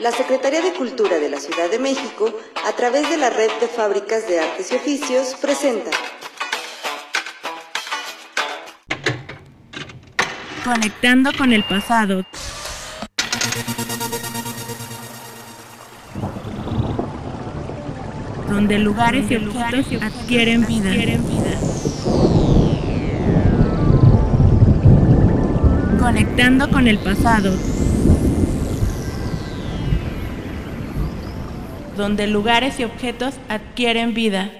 la Secretaría de Cultura de la Ciudad de México, a través de la Red de Fábricas de Artes y Oficios, presenta Conectando con el pasado. Donde lugares y objetos adquieren vida. Conectando con el pasado. Donde lugares y objetos adquieren vida.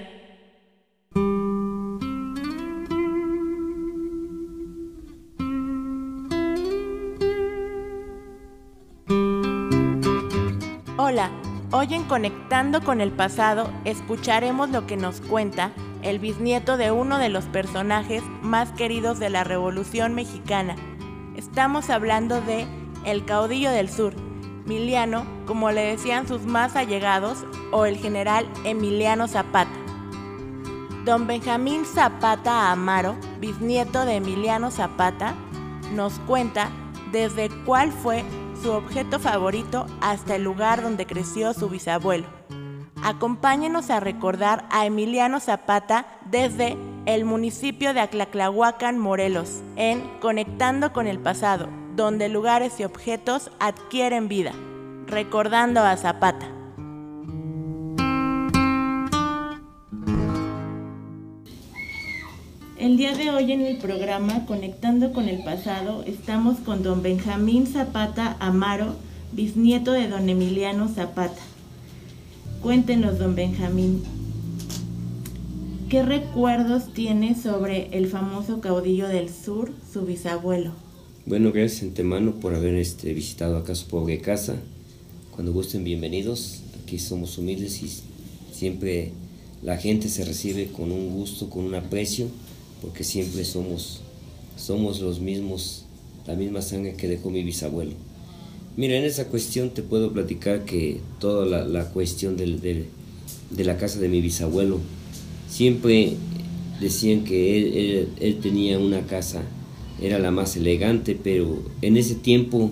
Hola, hoy en Conectando con el Pasado escucharemos lo que nos cuenta el bisnieto de uno de los personajes más queridos de la Revolución Mexicana. Estamos hablando de El caudillo del sur, Miliano, como le decían sus más allegados, o el general Emiliano Zapata. Don Benjamín Zapata Amaro, bisnieto de Emiliano Zapata, nos cuenta desde cuál fue su objeto favorito hasta el lugar donde creció su bisabuelo. Acompáñenos a recordar a Emiliano Zapata desde el municipio de Aclaclahuacan, Morelos, en Conectando con el Pasado, donde lugares y objetos adquieren vida, recordando a Zapata. El día de hoy en el programa Conectando con el Pasado estamos con don Benjamín Zapata Amaro, bisnieto de don Emiliano Zapata. Cuéntenos, don Benjamín, ¿qué recuerdos tiene sobre el famoso caudillo del sur, su bisabuelo? Bueno, gracias antemano por haber este, visitado acá su pobre casa. Cuando gusten, bienvenidos. Aquí somos humildes y siempre la gente se recibe con un gusto, con un aprecio porque siempre somos, somos los mismos, la misma sangre que dejó mi bisabuelo. Mira, en esa cuestión te puedo platicar que toda la, la cuestión del, del, de la casa de mi bisabuelo, siempre decían que él, él, él, tenía una casa, era la más elegante, pero en ese tiempo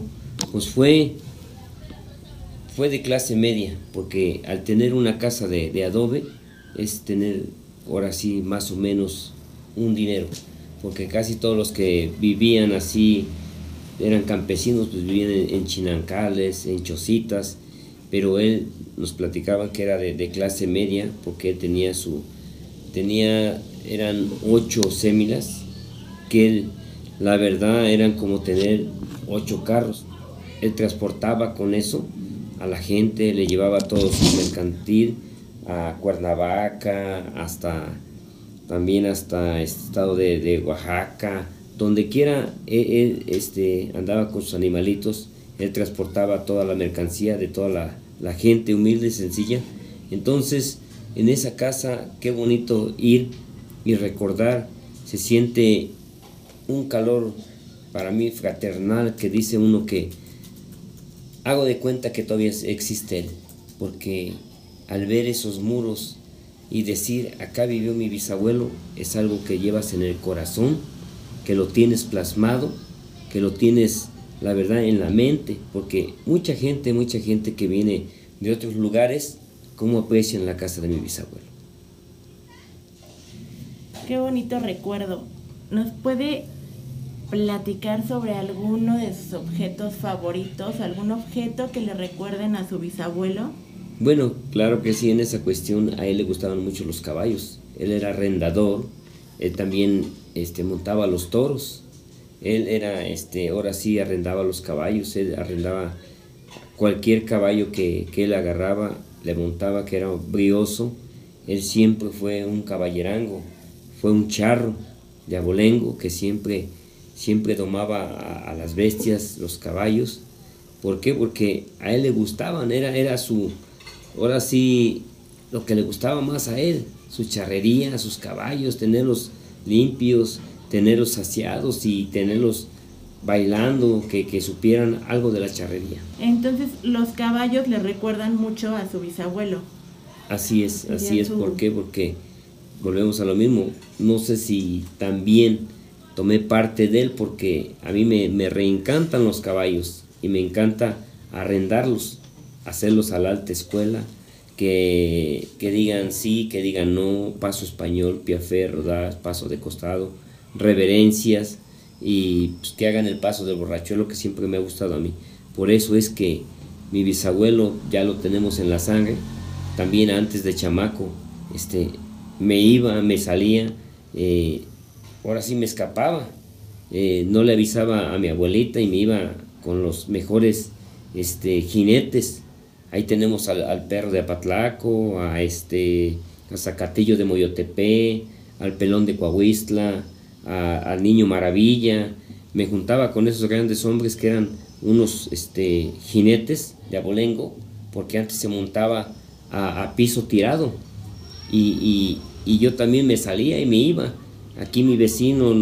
pues fue, fue de clase media, porque al tener una casa de, adobe es tener ahora sí más o menos un dinero, porque casi todos los que vivían así eran campesinos, pues vivían en, chinancales, en chocitas, pero él nos platicaba que era de, de, clase media, porque él tenía su, tenía, eran ocho sémilas, que él, la verdad, eran como tener ocho carros. Él transportaba con eso a la gente, le llevaba todo su mercantil a Cuernavaca, hasta también hasta este estado de, de Oaxaca, donde quiera él, él, este, andaba con sus animalitos, él transportaba toda la mercancía de toda la, la, gente humilde y sencilla. Entonces, en esa casa, qué bonito ir y recordar, se siente un calor para mí fraternal que dice uno que hago de cuenta que todavía existe él, porque al ver esos muros y decir, acá vivió mi bisabuelo, es algo que llevas en el corazón, que lo tienes plasmado, que lo tienes, la verdad, en la mente, porque mucha gente, mucha gente que viene de otros lugares, ¿cómo aprecian la casa de mi bisabuelo? Qué bonito recuerdo. ¿Nos puede platicar sobre alguno de sus objetos favoritos, algún objeto que le recuerden a su bisabuelo? Bueno, claro que sí, en esa cuestión a él le gustaban mucho los caballos. Él era arrendador, él también este, montaba los toros. Él era, este, ahora sí, arrendaba los caballos, él arrendaba cualquier caballo que, que él agarraba, le montaba, que era brioso. Él siempre fue un caballerango, fue un charro de abolengo que siempre, siempre domaba a, a las bestias, los caballos. ¿Por qué? Porque a él le gustaban, era, era su, ahora sí lo que le gustaba más a él, su charrería, sus caballos, tenerlos limpios, tenerlos saciados y tenerlos bailando, que, que, supieran algo de la charrería. Entonces los caballos le recuerdan mucho a su bisabuelo. Así es, así es. Su... ¿Por qué? Porque volvemos a lo mismo. No sé si también tomé parte de él porque a mí me, me reencantan los caballos y me encanta arrendarlos hacerlos a la alta escuela, que, que digan sí, que digan no, paso español, piafé, rodaz, paso de costado, reverencias y pues, que hagan el paso del borracho, es lo que siempre me ha gustado a mí. Por eso es que mi bisabuelo ya lo tenemos en la sangre, también antes de chamaco, este, me iba, me salía, eh, ahora sí me escapaba, eh, no le avisaba a mi abuelita y me iba con los mejores este, jinetes. Ahí tenemos al, perro de Apatlaco, a este, a Zacatillo de Moyotepe, al pelón de Coahuistla, al niño Maravilla. Me juntaba con esos grandes hombres que eran unos este, jinetes de abolengo, porque antes se montaba a, piso tirado. Y, yo también me salía y me iba. Aquí mi vecino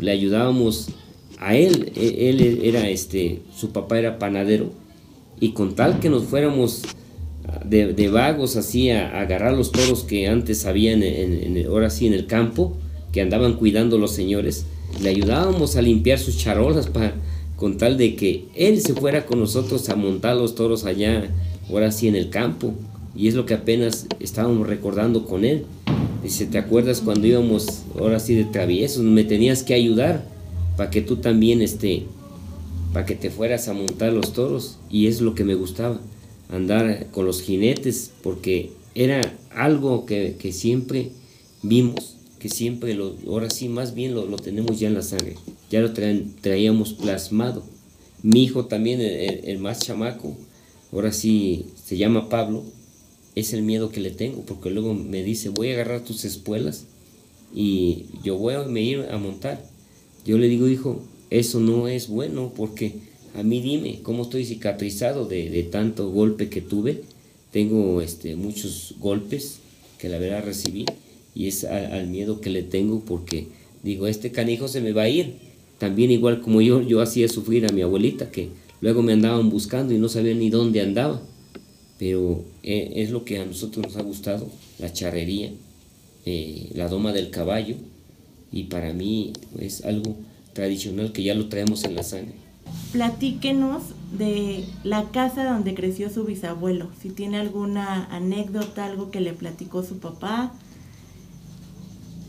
le ayudábamos a él. E, él, era este, su papá era panadero. Y con tal que nos fuéramos de, vagos así a, agarrar los toros que antes habían en, ahora sí en el campo, que andaban cuidando los señores, le ayudábamos a limpiar sus charolas para con tal de que él se fuera con nosotros a montar los toros allá, ahora sí en el campo. Y es lo que apenas estábamos recordando con él. Dice, ¿te acuerdas cuando íbamos ahora sí de traviesos? Me tenías que ayudar para que tú también, este, para que te fueras a montar los toros. Y es lo que me gustaba, andar con los jinetes, porque era algo que, que siempre vimos, que siempre, lo, ahora sí, más bien lo, lo tenemos ya en la sangre ya lo traíamos plasmado. Mi hijo también, el, más chamaco, ahora sí se llama Pablo, es el miedo que le tengo, porque luego me dice, voy a agarrar tus espuelas y yo voy a me ir a montar. Yo le digo, hijo, eso no es bueno, porque a mí dime, ¿cómo estoy cicatrizado de, tanto golpe que tuve? Tengo este, muchos golpes que la verdad recibí y es al miedo que le tengo porque digo, este canijo se me va a ir también igual como yo, yo hacía sufrir a mi abuelita, que luego me andaban buscando y no sabía ni dónde andaba. Pero eh, es lo que a nosotros nos ha gustado, la charrería, eh, la doma del caballo, y para mí es algo tradicional que ya lo traemos en la sangre. Platíquenos de la casa donde creció su bisabuelo, si tiene alguna anécdota, algo que le platicó su papá,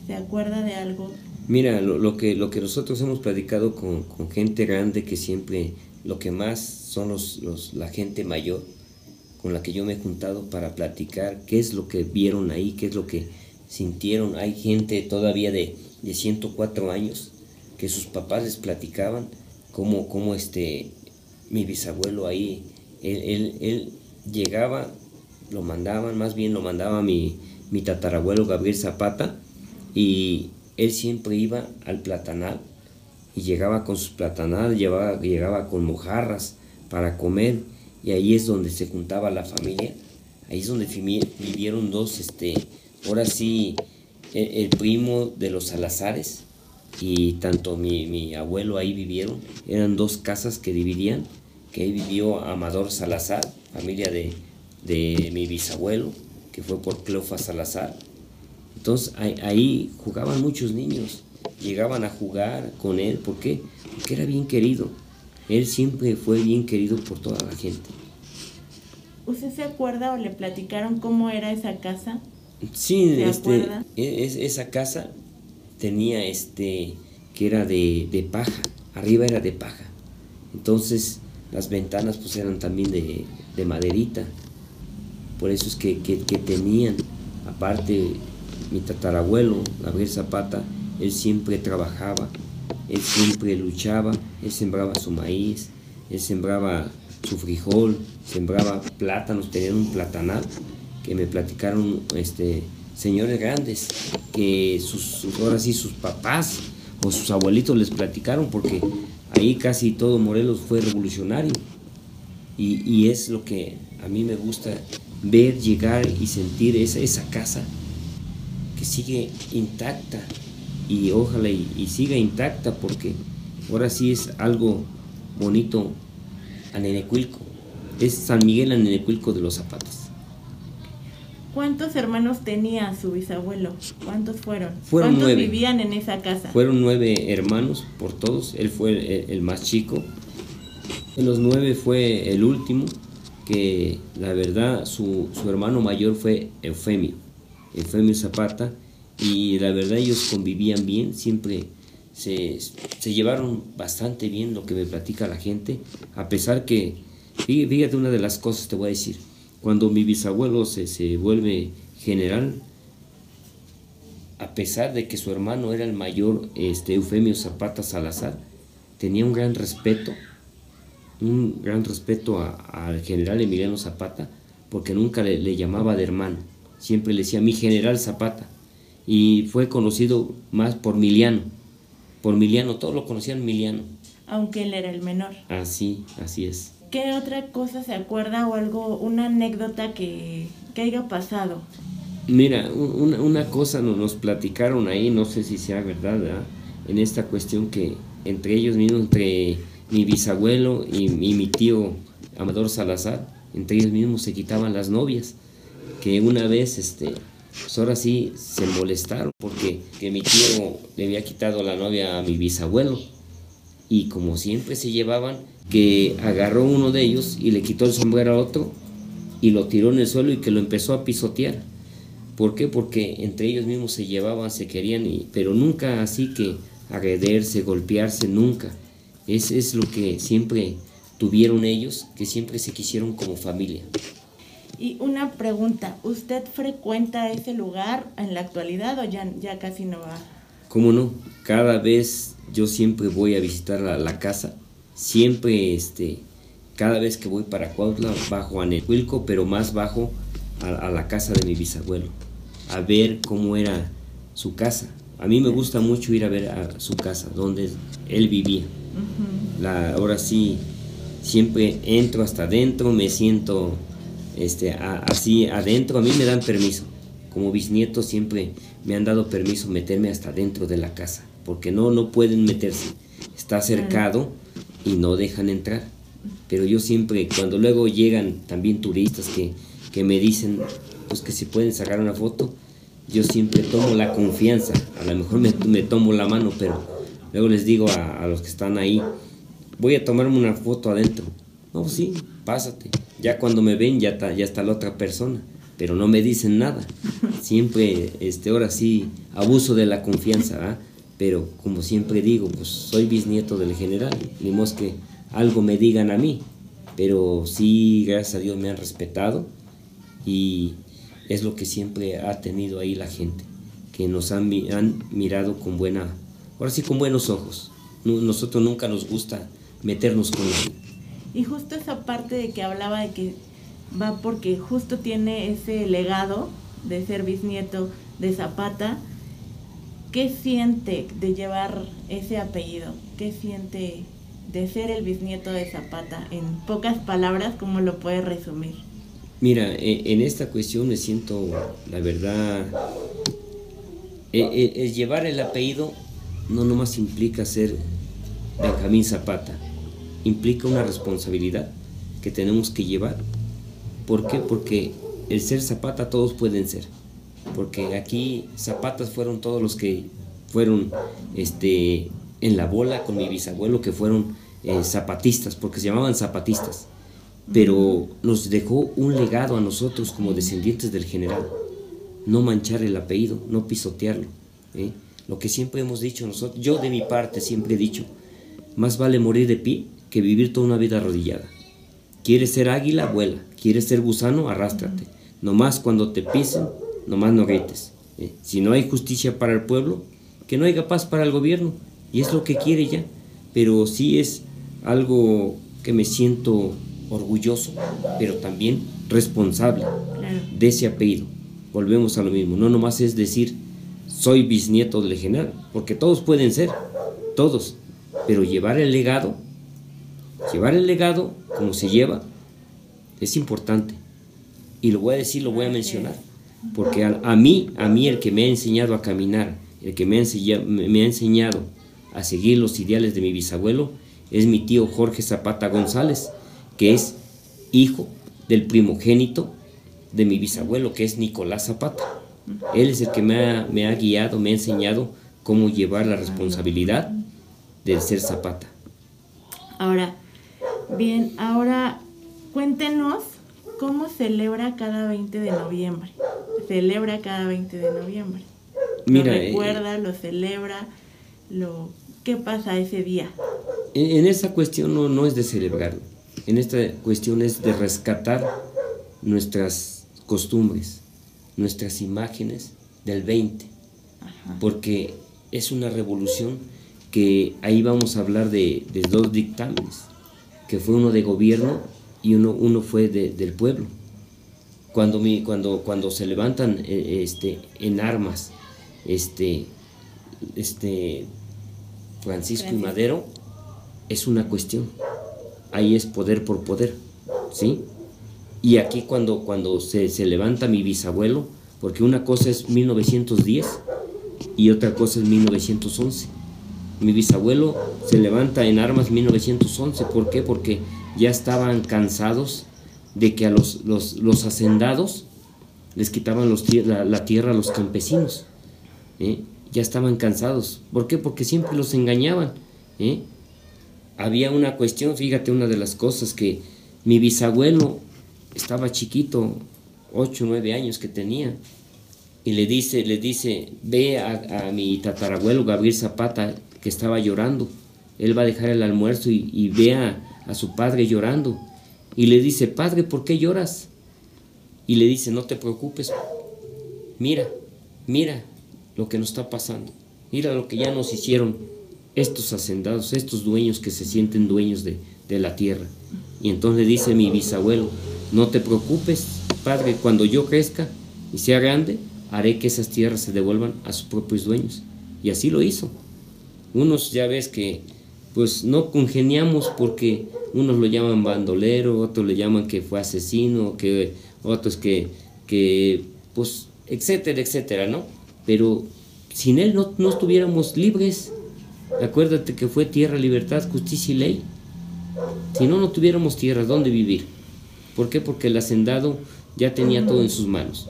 ¿se acuerda de algo Mira, lo, que, lo que nosotros hemos platicado con, gente grande, que siempre lo que más son los, los, la gente mayor con la que yo me he juntado para platicar qué es lo que vieron ahí, qué es lo que sintieron. Hay gente todavía de, de 104 años que sus papás les platicaban cómo, cómo este, mi bisabuelo ahí, él, él, llegaba, lo mandaban, más bien lo mandaba mi, mi tatarabuelo Gabriel Zapata, y él siempre iba al platanal y llegaba con sus platanal, llevaba, llegaba con mojarras para comer y ahí es donde se juntaba la familia, ahí es donde vivieron dos, este, ahora sí, el, primo de los Salazares y tanto mi, abuelo ahí vivieron, eran dos casas que dividían, que ahí vivió Amador Salazar, familia de, de mi bisabuelo, que fue por Cleofa Salazar, entonces ahí, jugaban muchos niños, llegaban a jugar con él, ¿por qué? Porque era bien querido. Él siempre fue bien querido por toda la gente. ¿Usted se acuerda o le platicaron cómo era esa casa? Sí, este, e, esa casa tenía este que era de, paja, arriba era de paja. Entonces las ventanas pues eran también de, maderita. Por eso es que, que tenían, aparte mi tatarabuelo, Gabriel Zapata, él siempre trabajaba, él siempre luchaba, él sembraba su maíz, él sembraba su frijol, sembraba plátanos, tenían un platanal que me platicaron este, señores grandes, que sus, ahora sí sus papás o sus abuelitos les platicaron, porque ahí casi todo Morelos fue revolucionario. Y, es lo que a mí me gusta ver, llegar y sentir esa, casa sigue intacta y ojalá y, siga intacta porque ahora sí es algo bonito a Nenecuilco. Es San Miguel a Nenecuilco de los Zapatos. ¿Cuántos hermanos tenía su bisabuelo? ¿Cuántos fueron? fueron ¿Cuántos vivían en esa casa? Fueron nueve hermanos por todos. Él fue el, más chico. De los nueve fue el último que la verdad su, su hermano mayor fue Eufemio, Eufemio Zapata, y la verdad ellos convivían bien, siempre se, se, llevaron bastante bien lo que me platica la gente, a pesar que, fíjate una de las cosas te voy a decir, cuando mi bisabuelo se, se vuelve general, a pesar de que su hermano era el mayor, este, Eufemio Zapata Salazar, tenía un gran respeto, un gran respeto al general Emiliano Zapata, porque nunca le, le llamaba de hermano, siempre le decía mi general Zapata y fue conocido más por Miliano. Por Miliano, todos lo conocían Miliano. Aunque él era el menor. Así, así es. ¿Qué otra cosa se acuerda o algo, una anécdota que, que haya pasado? Mira, una, una cosa nos, nos, platicaron ahí, no sé si sea verdad, en esta cuestión que entre ellos mismos, entre mi bisabuelo y, y mi tío Amador Salazar, entre ellos mismos se quitaban las novias, que una vez este, pues ahora sí se molestaron porque que mi tío le había quitado la novia a mi bisabuelo. Y como siempre se llevaban, que agarró uno de ellos y le quitó el sombrero a otro y lo tiró en el suelo y que lo empezó a pisotear. ¿Por qué? Porque entre ellos mismos se llevaban, se querían, pero nunca así que agrederse, golpearse, nunca. Es, es lo que siempre tuvieron ellos, que siempre se quisieron como familia. Y una pregunta, ¿usted frecuenta ese lugar en la actualidad o ya, ya casi no va? ¿Cómo no? Cada vez yo siempre voy a visitar la, la casa, siempre, este, cada vez que voy para Cuautla bajo a Nehuilco, pero más bajo a, a, la casa de mi bisabuelo, a ver cómo era su casa. A mí me gusta mucho ir a ver a su casa, donde él vivía. Uh -huh. la, ahora sí, siempre entro hasta adentro, me siento este, a, así adentro, a mí me dan permiso. Como bisnieto siempre me han dado permiso meterme hasta dentro de la casa, porque no, no pueden meterse. Está cercado y no dejan entrar. Pero yo siempre, cuando luego llegan también turistas que, que me dicen pues que si pueden sacar una foto, yo siempre tomo la confianza. A lo mejor me, me tomo la mano, pero luego les digo a, a los que están ahí, voy a tomarme una foto adentro. No, sí, pásate. Ya cuando me ven ya está, ya está la otra persona, pero no me dicen nada. Siempre, este, ahora sí, abuso de la confianza, ¿eh? pero como siempre digo, pues soy bisnieto del general, ni más que algo me digan a mí, pero sí, gracias a Dios me han respetado y es lo que siempre ha tenido ahí la gente, que nos han, han mirado con buena, ahora sí con buenos ojos. Nosotros nunca nos gusta meternos con nadie. Y justo esa parte de que hablaba de que va porque justo tiene ese legado de ser bisnieto de Zapata. ¿Qué siente de llevar ese apellido? ¿Qué siente de ser el bisnieto de Zapata? En pocas palabras, ¿cómo lo puede resumir? Mira, en esta cuestión me siento, la verdad, el, el llevar el apellido no nomás implica ser Benjamín Zapata, implica una responsabilidad que tenemos que llevar. ¿Por qué? Porque el ser zapata todos pueden ser. Porque aquí zapatas fueron todos los que fueron este, en la bola con mi bisabuelo, que fueron eh, zapatistas, porque se llamaban zapatistas. Pero nos dejó un legado a nosotros como descendientes del general. No manchar el apellido, no pisotearlo. ¿eh? Lo que siempre hemos dicho nosotros, yo de mi parte siempre he dicho, más vale morir de pie que vivir toda una vida arrodillada. ¿Quieres ser águila? Vuela. ¿Quieres ser gusano? Arrástrate. Nomás cuando te pisen, nomás no grites. ¿eh? Si no hay justicia para el pueblo, que no haya paz para el gobierno. Y es lo que quiere ya. Pero sí es algo que me siento orgulloso, pero también responsable Claro. de ese apellido. Volvemos a lo mismo. No nomás es decir, soy bisnieto del general, porque todos pueden ser, todos. Pero llevar el legado Llevar el legado como se lleva es importante. Y lo voy a decir, lo voy a mencionar. Porque a, a mí, a mí el que me ha enseñado a caminar, el que me ha, enseñado, me ha enseñado a seguir los ideales de mi bisabuelo, es mi tío Jorge Zapata González, que es hijo del primogénito de mi bisabuelo, que es Nicolás Zapata. Él es el que me ha, me ha guiado, me ha enseñado cómo llevar la responsabilidad del ser Zapata. Ahora, bien, ahora cuéntenos ¿cómo celebra cada 20 de noviembre? Celebra cada 20 de noviembre. Mira, lo eh, recuerda, lo celebra, lo ¿qué pasa ese día? En, esa cuestión no, no es de celebrarlo, en esta cuestión es de rescatar nuestras costumbres, nuestras imágenes del 20, Ajá. porque es una revolución que ahí vamos a hablar de, de dos dictámenes, que fue uno de gobierno y uno, uno fue de- del pueblo. Cuando, mi, cuando, cuando se levantan eh, este, en armas este, este, Francisco y. Madero, es una cuestión. Ahí es poder por poder, ¿sí? Y aquí cuando, cuando se, se levanta mi bisabuelo, porque una cosa es 1910 y otra cosa es 1911. Mi bisabuelo se levanta en armas 1911, ¿por qué? Porque ya estaban cansados de que a los, los, los hacendados les quitaban los la, la tierra a los campesinos. ¿eh? Ya estaban cansados. ¿Por qué? Porque siempre los engañaban. ¿eh? Había una cuestión, fíjate, una de las cosas que mi bisabuelo estaba chiquito, 8 o 9 años que tenía, y le dice, le dice, ve a mi tatarabuelo Gabriel Zapata estaba llorando, él va a dejar el almuerzo y, y ve a, su padre llorando, y le dice, padre, ¿por qué lloras? Y le dice, no te preocupes, mira, mira lo que nos está pasando, mira lo que ya nos hicieron estos hacendados, estos dueños que se sienten dueños de, de la tierra. Y entonces dice mi bisabuelo, no te preocupes, padre, cuando yo crezca y sea grande, haré que esas tierras se devuelvan a sus propios dueños. Y así lo hizo. Unos ya ves que pues no congeniamos porque unos lo llaman bandolero, otros le llaman que fue asesino, que otros que, que pues, etcétera, etcétera, ¿no? Pero sin él no, no estuviéramos libres. Acuérdate que fue tierra, libertad, justicia y ley. Si no, no tuviéramos tierra, ¿dónde vivir? ¿Por qué? Porque el hacendado ya tenía todo en sus manos.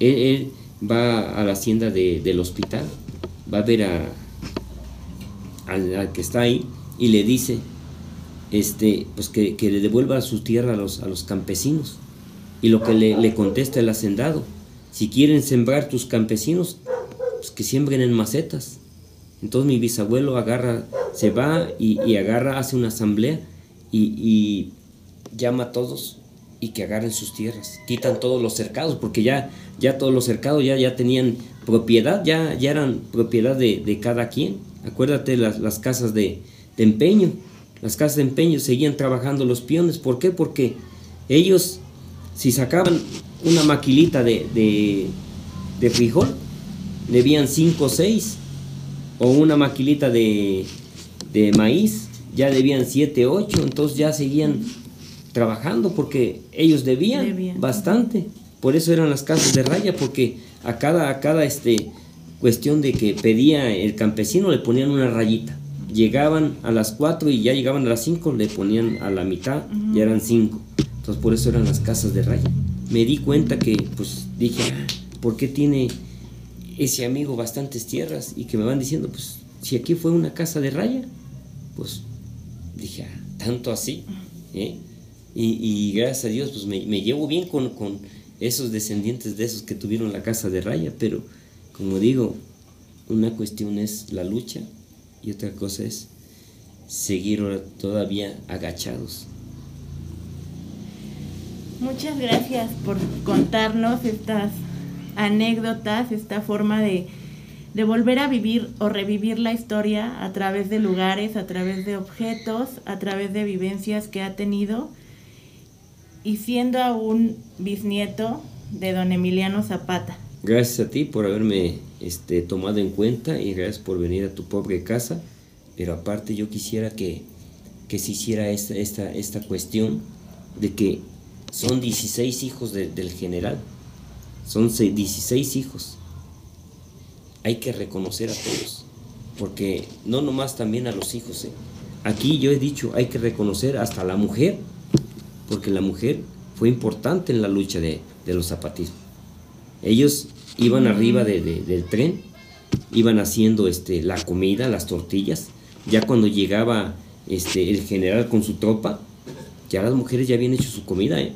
Él, va a la hacienda de- del hospital, va a ver a, al, que está ahí y le dice este, pues que, que le devuelva su tierra a los, a los campesinos. Y lo que le, le contesta el hacendado, si quieren sembrar tus campesinos, pues que siembren en macetas. Entonces mi bisabuelo agarra, se va y, agarra, hace una asamblea y, y llama a todos y que agarren sus tierras. Quitan todos los cercados, porque ya, ya todos los cercados ya, ya tenían propiedad, ya, ya eran propiedad de, de cada quien. Acuérdate las, las casas de, de empeño. Las casas de empeño seguían trabajando los peones. ¿Por qué? Porque ellos, si sacaban una maquilita de, de, de frijol, debían 5 o 6 o una maquilita de, de maíz, ya debían 7, 8, entonces ya seguían trabajando porque ellos debían, Debían. bastante. Por eso eran las casas de raya, porque a cada, a cada este, cuestión de que pedía el campesino le ponían una rayita. Llegaban a las 4 y ya llegaban a las 5, le ponían a la mitad, ya eran 5. Entonces por eso eran las casas de raya. Me di cuenta que, pues dije, "Ah, ¿por qué tiene ese amigo bastantes tierras? Y que me van diciendo, pues si aquí fue una casa de raya, pues dije, "Ah, tanto así. ¿eh? Y, y gracias a Dios, pues me, me llevo bien con, con esos descendientes de esos que tuvieron la casa de raya, pero como digo, una cuestión es la lucha y otra cosa es seguir todavía agachados. Muchas gracias por contarnos estas anécdotas, esta forma de, de volver a vivir o revivir la historia a través de lugares, a través de objetos, a través de vivencias que ha tenido. Y siendo aún bisnieto de don Emiliano Zapata. Gracias a ti por haberme este, tomado en cuenta y gracias por venir a tu pobre casa. Pero aparte yo quisiera que, que se hiciera esta, esta, esta cuestión de que son 16 hijos de- del general. Son se- 16 hijos. Hay que reconocer a todos. Porque no nomás también a los hijos. ¿eh? Aquí yo he dicho, hay que reconocer hasta a la mujer. Porque la mujer fue importante en la lucha de, de los zapatistas. Ellos iban arriba de- de- del tren, iban haciendo este, la comida, las tortillas. Ya cuando llegaba este, el general con su tropa, ya las mujeres ya habían hecho su comida. ¿eh?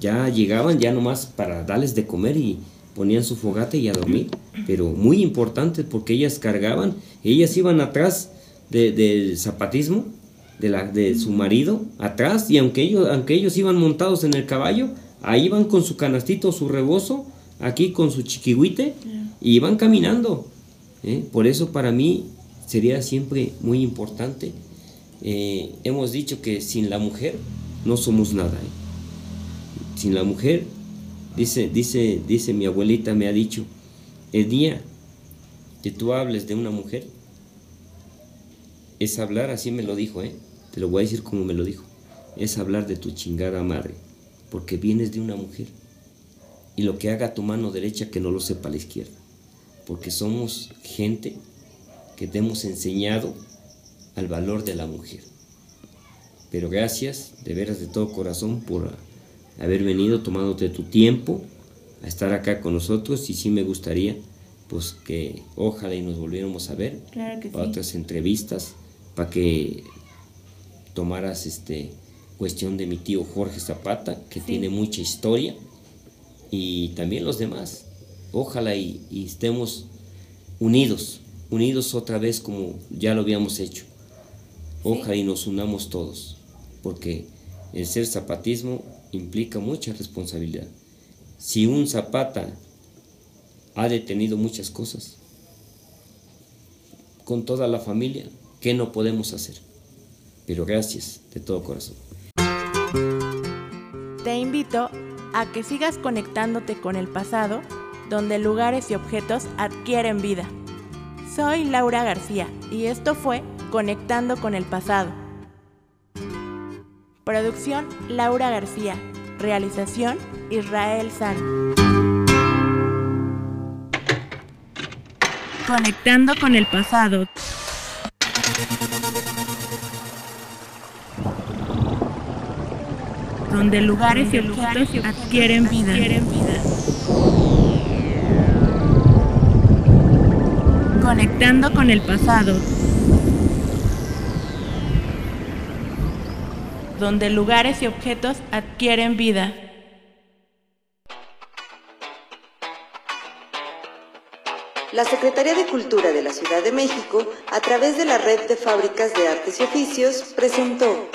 ya llegaban ya nomás para darles de comer y ponían su fogata y a dormir. Pero muy importante porque ellas cargaban, ellas iban atrás del zapatismo de, la, de su marido, atrás, y aunque ellos, aunque ellos iban montados en el caballo, ahí iban con su canastito, su rebozo, aquí con su chiquihuite, y iban caminando. ¿eh? Por eso para mí sería siempre muy importante. Eh, hemos dicho que sin la mujer no somos nada. ¿eh? Sin la mujer, dice, dice, dice mi abuelita, me ha dicho, el día que tú hables de una mujer, es hablar, así me lo dijo, te lo voy a decir como me lo dijo, es hablar de tu chingada madre, porque vienes de una mujer. Y lo que haga tu mano derecha que no lo sepa la izquierda, porque somos gente que te hemos enseñado al valor de la mujer. Pero gracias, de veras de todo corazón, por haber venido, tomándote tu tiempo a estar acá con nosotros. Y sí me gustaría pues que ojalá y nos volviéramos a ver para otras entrevistas, para que tomaras este cuestión de mi tío Jorge Zapata, que tiene mucha historia, y también los demás. Ojalá y estemos unidos, unidos otra vez como ya lo habíamos hecho. Ojalá y nos unamos todos, porque el ser zapatismo implica mucha responsabilidad. Si un zapata ha detenido muchas cosas, con toda la familia, ¿qué no podemos hacer? Pero gracias de todo corazón. Te invito a que sigas conectándote con el pasado, donde lugares y objetos adquieren vida. Soy Laura García y esto fue Conectando con el Pasado. Producción Laura García. Realización Israel San. Conectando con el pasado. Donde lugares y objetos adquieren vida. Conectando con el pasado. Donde lugares y objetos adquieren vida. La Secretaría de Cultura de la Ciudad de México, a través de la Red de Fábricas de Artes y Oficios, presentó